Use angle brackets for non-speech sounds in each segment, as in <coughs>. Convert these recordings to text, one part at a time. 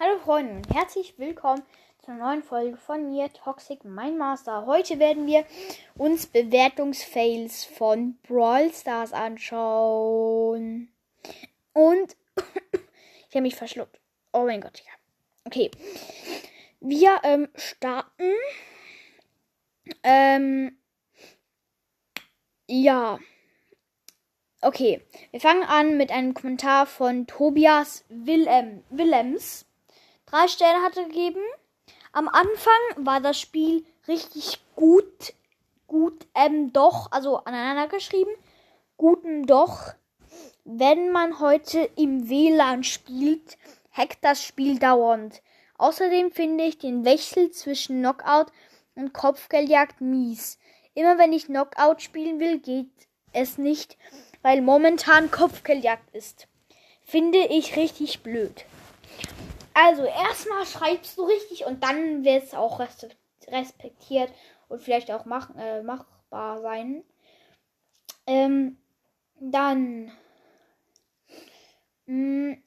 Hallo Freunde und herzlich willkommen zur neuen Folge von mir, Toxic Mein Master. Heute werden wir uns Bewertungsfails von Brawl Stars anschauen. Und <coughs> ich habe mich verschluckt. Oh mein Gott, ja. Okay. Wir ähm, starten. Ähm, ja. Okay, wir fangen an mit einem Kommentar von Tobias Willem, Willems drei Sterne hatte gegeben. Am Anfang war das Spiel richtig gut. Gut, ähm, doch, also aneinander geschrieben. Guten doch. Wenn man heute im WLAN spielt, hackt das Spiel dauernd. Außerdem finde ich den Wechsel zwischen Knockout und Kopfgeldjagd mies. Immer wenn ich Knockout spielen will, geht es nicht, weil momentan Kopfgeldjagd ist. Finde ich richtig blöd. Also erstmal schreibst du richtig und dann wird es auch respektiert und vielleicht auch mach, äh, machbar sein. Ähm, dann. Mh, hm,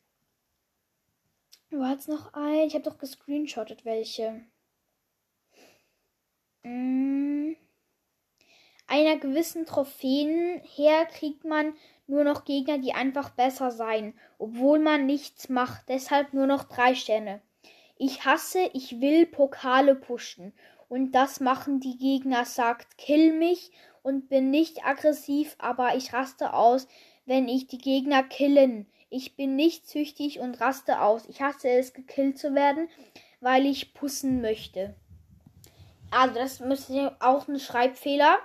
du hast noch ein. Ich habe doch gescreenshottet welche. Mh, hm, einer gewissen Trophäen her kriegt man nur noch Gegner, die einfach besser sein, obwohl man nichts macht. Deshalb nur noch drei Sterne. Ich hasse, ich will Pokale pushen. Und das machen die Gegner, sagt kill mich und bin nicht aggressiv, aber ich raste aus, wenn ich die Gegner killen. Ich bin nicht züchtig und raste aus. Ich hasse es, gekillt zu werden, weil ich pussen möchte. Also, das müsste auch ein Schreibfehler.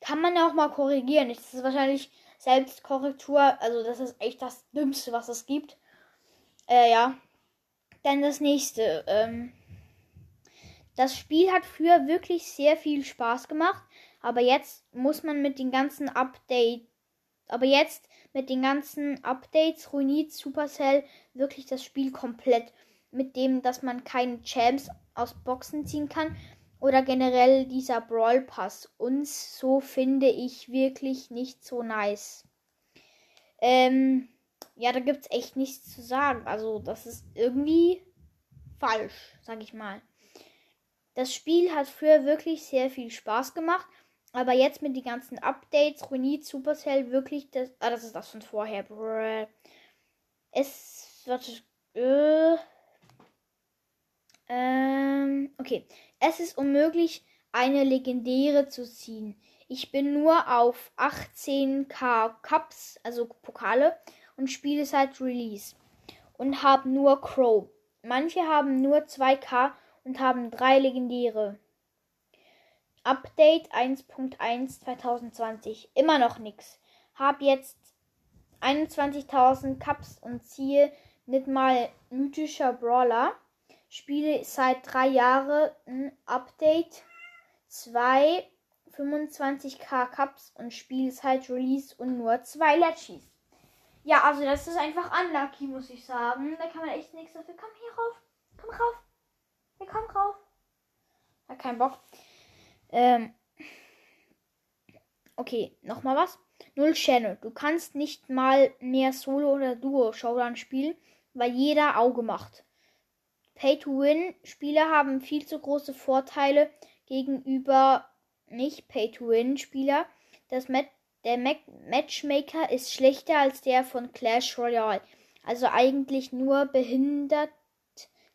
Kann man ja auch mal korrigieren. Das ist wahrscheinlich Selbstkorrektur. Also das ist echt das Dümmste, was es gibt. Äh, ja. Dann das nächste. Ähm, das Spiel hat früher wirklich sehr viel Spaß gemacht. Aber jetzt muss man mit den ganzen Updates. Aber jetzt mit den ganzen Updates ruiniert Supercell wirklich das Spiel komplett. Mit dem, dass man keine Champs aus Boxen ziehen kann oder generell dieser Brawl Pass. Uns so finde ich wirklich nicht so nice. Ähm, ja, da gibt's echt nichts zu sagen. Also, das ist irgendwie falsch, sag ich mal. Das Spiel hat früher wirklich sehr viel Spaß gemacht, aber jetzt mit den ganzen Updates ruiniert Supercell wirklich das. Ah, das ist das von vorher. Es. Warte. Äh, ähm, okay. Es ist unmöglich, eine legendäre zu ziehen. Ich bin nur auf 18k Cups, also Pokale, und spiele seit Release. Und habe nur Crow. Manche haben nur 2k und haben drei legendäre. Update 1.1 2020. Immer noch nix. Hab jetzt 21.000 Cups und ziehe nicht mal mythischer Brawler. Spiele seit drei Jahren ein Update 2 25k Cups und spiele seit Release und nur zwei Letchis. Ja, also das ist einfach unlucky, muss ich sagen. Da kann man echt nichts dafür. Komm hier rauf. Komm rauf. Ja, komm rauf. Hat keinen Bock. Ähm. Okay, nochmal was. Null Channel. Du kannst nicht mal mehr Solo oder Duo Showdown spielen, weil jeder Auge macht. Pay-to-Win-Spieler haben viel zu große Vorteile gegenüber Nicht-Pay-to-Win-Spieler. Mat der Mac Matchmaker ist schlechter als der von Clash Royale. Also eigentlich nur behindert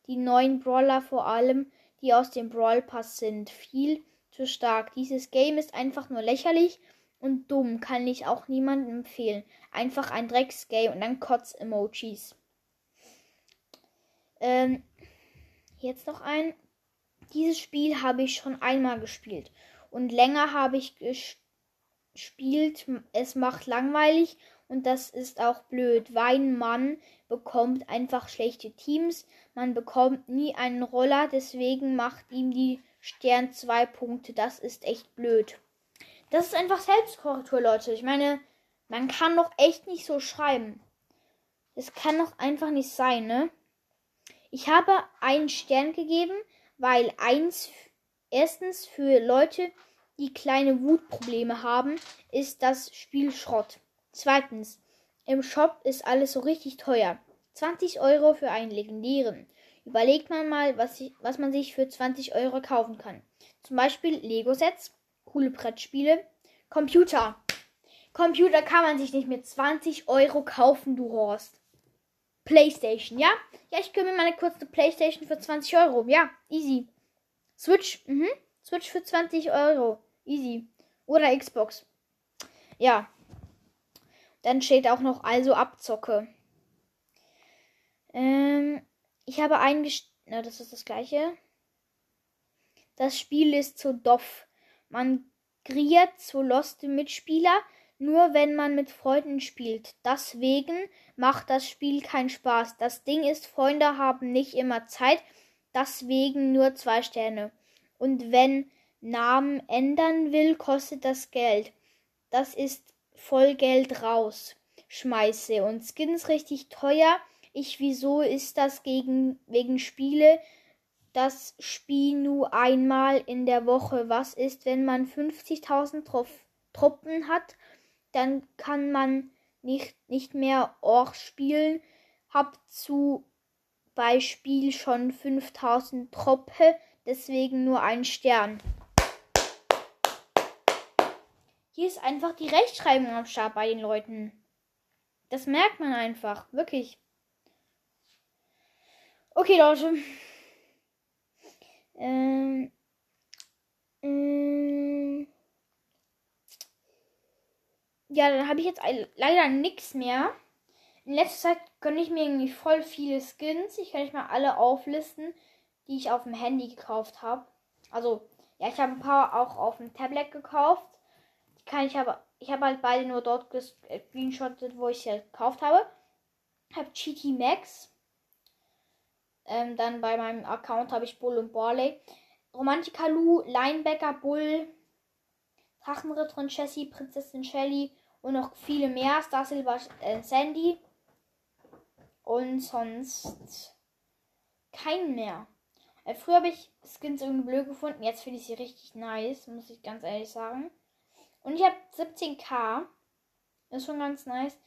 die neuen Brawler vor allem, die aus dem Brawl Pass sind. Viel zu stark. Dieses Game ist einfach nur lächerlich und dumm. Kann ich auch niemandem empfehlen. Einfach ein Drecksgame und dann Kotz-Emojis. Ähm, Jetzt noch ein. Dieses Spiel habe ich schon einmal gespielt. Und länger habe ich gespielt. Es macht langweilig und das ist auch blöd, weil man bekommt einfach schlechte Teams. Man bekommt nie einen Roller, deswegen macht ihm die Stern zwei Punkte. Das ist echt blöd. Das ist einfach Selbstkorrektur, Leute. Ich meine, man kann doch echt nicht so schreiben. Das kann doch einfach nicht sein, ne? Ich habe einen Stern gegeben, weil eins, erstens für Leute, die kleine Wutprobleme haben, ist das Spiel Schrott. Zweitens, im Shop ist alles so richtig teuer. 20 Euro für einen legendären. Überlegt man mal, was, ich, was man sich für 20 Euro kaufen kann. Zum Beispiel Lego-Sets, coole Brettspiele, Computer. Computer kann man sich nicht mit 20 Euro kaufen, du Horst. Playstation, ja? Ja, ich kümmere mir mal eine kurze Playstation für 20 Euro. Ja, easy. Switch, mhm. Switch für 20 Euro. Easy. Oder Xbox. Ja. Dann steht auch noch also Abzocke. Ähm, ich habe eingestellt. Na, das ist das gleiche. Das Spiel ist zu doof. Man kriegt zu loste Mitspieler, nur wenn man mit Freunden spielt. Deswegen macht das Spiel keinen Spaß. Das Ding ist, Freunde haben nicht immer Zeit, deswegen nur zwei Sterne. Und wenn Namen ändern will, kostet das Geld. Das ist voll Geld raus. Schmeiße. Und Skins richtig teuer. Ich, wieso ist das gegen, wegen Spiele? Das Spiel nur einmal in der Woche. Was ist, wenn man 50.000 Truppen hat? Dann kann man nicht, nicht mehr Orch spielen. Hab zu Beispiel schon 5000 Truppe, deswegen nur ein Stern. Hier ist einfach die Rechtschreibung am Start bei den Leuten. Das merkt man einfach, wirklich. Okay, Leute. Ähm, ähm, ja, dann habe ich jetzt leider nichts mehr. In letzter Zeit gönne ich mir irgendwie voll viele Skins. Ich kann nicht mal alle auflisten, die ich auf dem Handy gekauft habe. Also, ja, ich habe ein paar auch auf dem Tablet gekauft. Die kann ich aber, ich habe halt beide nur dort gescreenshottet, wo ich sie halt gekauft habe. Ich habe GT Max. Ähm, dann bei meinem Account habe ich Bull und Barley. Romantica Lu, Linebacker Bull, Drachenritter und Jessie, Prinzessin Shelly und noch viele mehr. Star Silver äh, Sandy. Und sonst kein mehr. Äh, früher habe ich Skins irgendwie blöd gefunden. Jetzt finde ich sie richtig nice, muss ich ganz ehrlich sagen. Und ich habe 17k. Ist schon ganz nice.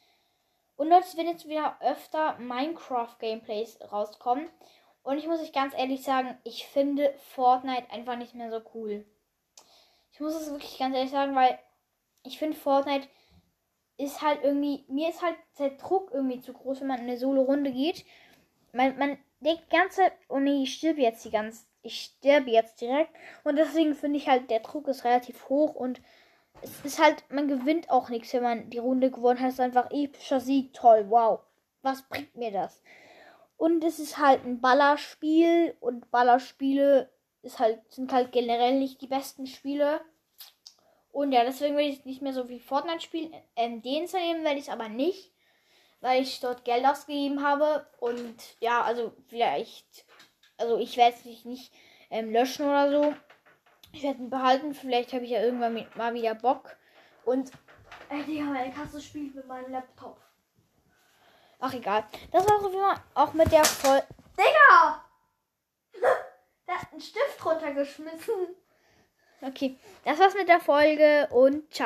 Und Leute, wenn jetzt wieder öfter Minecraft-Gameplays rauskommen. Und ich muss euch ganz ehrlich sagen, ich finde Fortnite einfach nicht mehr so cool. Ich muss es wirklich ganz ehrlich sagen, weil ich finde Fortnite ist halt irgendwie, mir ist halt der Druck irgendwie zu groß, wenn man in eine Solo-Runde geht. Man, man denkt ganze, oh nee, ich stirbe jetzt die ganze, ich sterbe jetzt direkt. Und deswegen finde ich halt, der Druck ist relativ hoch und es ist halt, man gewinnt auch nichts, wenn man die Runde gewonnen hat. Es ist einfach epischer Sieg, toll, wow. Was bringt mir das? Und es ist halt ein Ballerspiel und Ballerspiele ist halt, sind halt generell nicht die besten Spiele. Und ja, deswegen will ich nicht mehr so wie Fortnite spielen. Ähm, nehmen werde ich aber nicht, weil ich dort Geld ausgegeben habe. Und ja, also vielleicht, also ich werde es nicht ähm, löschen oder so. Ich werde ihn behalten. Vielleicht habe ich ja irgendwann mit, mal wieder Bock. Und, ey, Digga, meine Kasse spielt mit meinem Laptop. Ach, egal. Das war auch, auch mit der Voll. Digga! <laughs> Der hat einen Stift runtergeschmissen. Okay, das war's mit der Folge und ciao.